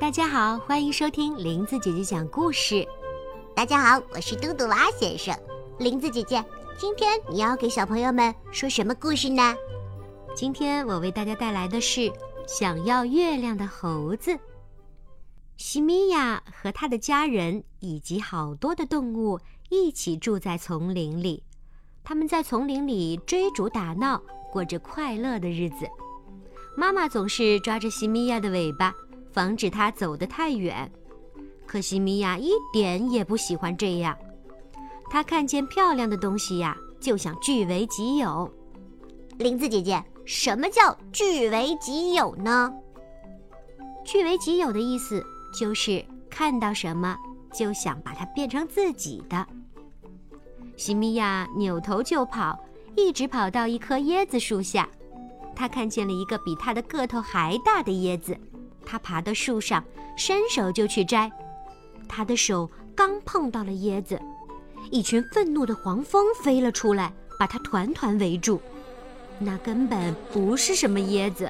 大家好，欢迎收听林子姐姐讲故事。大家好，我是嘟嘟蛙先生。林子姐姐，今天你要给小朋友们说什么故事呢？今天我为大家带来的是《想要月亮的猴子》。西米亚和他的家人以及好多的动物一起住在丛林里，他们在丛林里追逐打闹，过着快乐的日子。妈妈总是抓着西米亚的尾巴。防止它走得太远，可西米娅一点也不喜欢这样。她看见漂亮的东西呀，就想据为己有。林子姐姐，什么叫据为己有呢？据为己有的意思就是看到什么就想把它变成自己的。西米娅扭头就跑，一直跑到一棵椰子树下，她看见了一个比她的个头还大的椰子。他爬到树上，伸手就去摘，他的手刚碰到了椰子，一群愤怒的黄蜂飞了出来，把他团团围住。那根本不是什么椰子，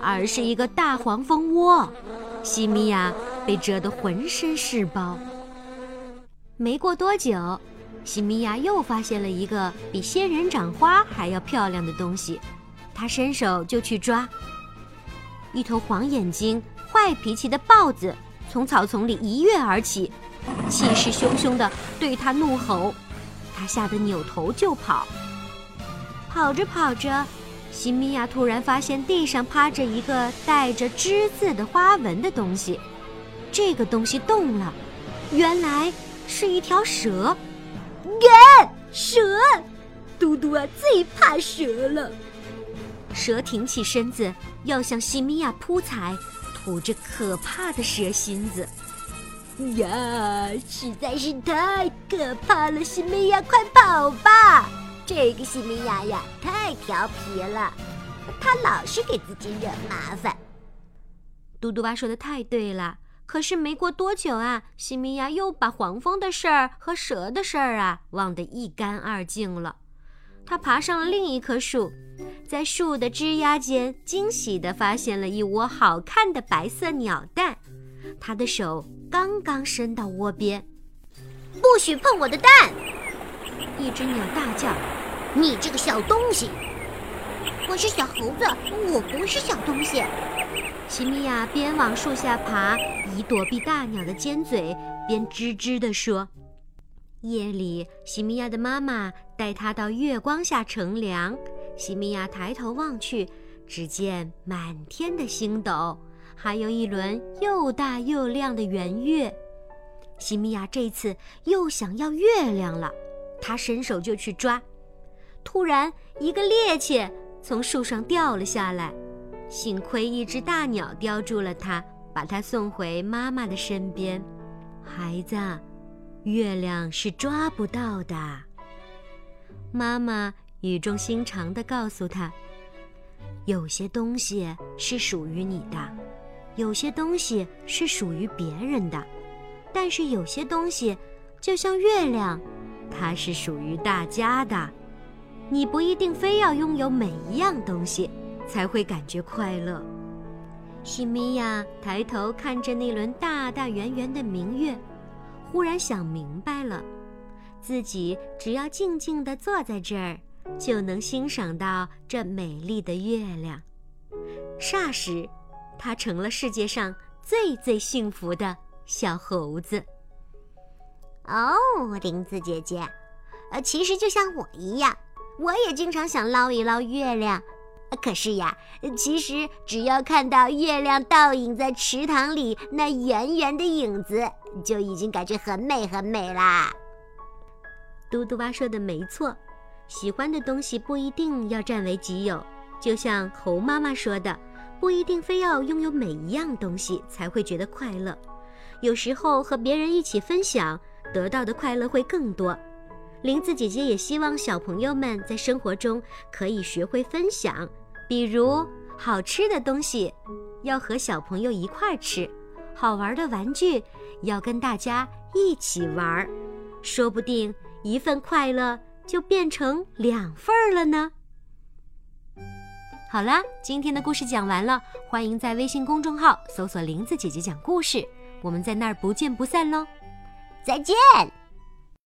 而是一个大黄蜂窝。西米亚被蛰得浑身是包。没过多久，西米亚又发现了一个比仙人掌花还要漂亮的东西，他伸手就去抓，一头黄眼睛。坏脾气的豹子从草丛里一跃而起，气势汹汹地对他怒吼。他吓得扭头就跑。跑着跑着，西米亚突然发现地上趴着一个带着之字的花纹的东西。这个东西动了，原来是一条蛇。耶，蛇！嘟嘟啊，最怕蛇了。蛇挺起身子，要向西米亚扑踩。吐着可怕的蛇心子，呀，实在是太可怕了！西米娅，快跑吧！这个西米娅呀，太调皮了，他老是给自己惹麻烦。嘟嘟蛙说的太对了，可是没过多久啊，西米娅又把黄蜂的事儿和蛇的事儿啊忘得一干二净了。他爬上了另一棵树。在树的枝丫间，惊喜地发现了一窝好看的白色鸟蛋。他的手刚刚伸到窝边，不许碰我的蛋！一只鸟大叫：“你这个小东西！”我是小猴子，我不是小东西。西米亚边往树下爬，以躲避大鸟的尖嘴，边吱吱地说：“夜里，西米亚的妈妈带她到月光下乘凉。”西米亚抬头望去，只见满天的星斗，还有一轮又大又亮的圆月。西米亚这次又想要月亮了，他伸手就去抓，突然一个趔趄从树上掉了下来，幸亏一只大鸟叼住了它，把它送回妈妈的身边。孩子，月亮是抓不到的，妈妈。语重心长地告诉他：“有些东西是属于你的，有些东西是属于别人的，但是有些东西，就像月亮，它是属于大家的。你不一定非要拥有每一样东西，才会感觉快乐。”西米娅抬头看着那轮大大圆圆的明月，忽然想明白了，自己只要静静地坐在这儿。就能欣赏到这美丽的月亮。霎时，它成了世界上最最幸福的小猴子。哦，林子姐姐，呃，其实就像我一样，我也经常想捞一捞月亮。可是呀，其实只要看到月亮倒影在池塘里那圆圆的影子，就已经感觉很美很美啦。嘟嘟蛙说的没错。喜欢的东西不一定要占为己有，就像猴妈妈说的，不一定非要拥有每一样东西才会觉得快乐。有时候和别人一起分享，得到的快乐会更多。林子姐姐也希望小朋友们在生活中可以学会分享，比如好吃的东西要和小朋友一块儿吃，好玩的玩具要跟大家一起玩儿，说不定一份快乐。就变成两份儿了呢。好啦，今天的故事讲完了，欢迎在微信公众号搜索“林子姐姐讲故事”，我们在那儿不见不散喽！再见。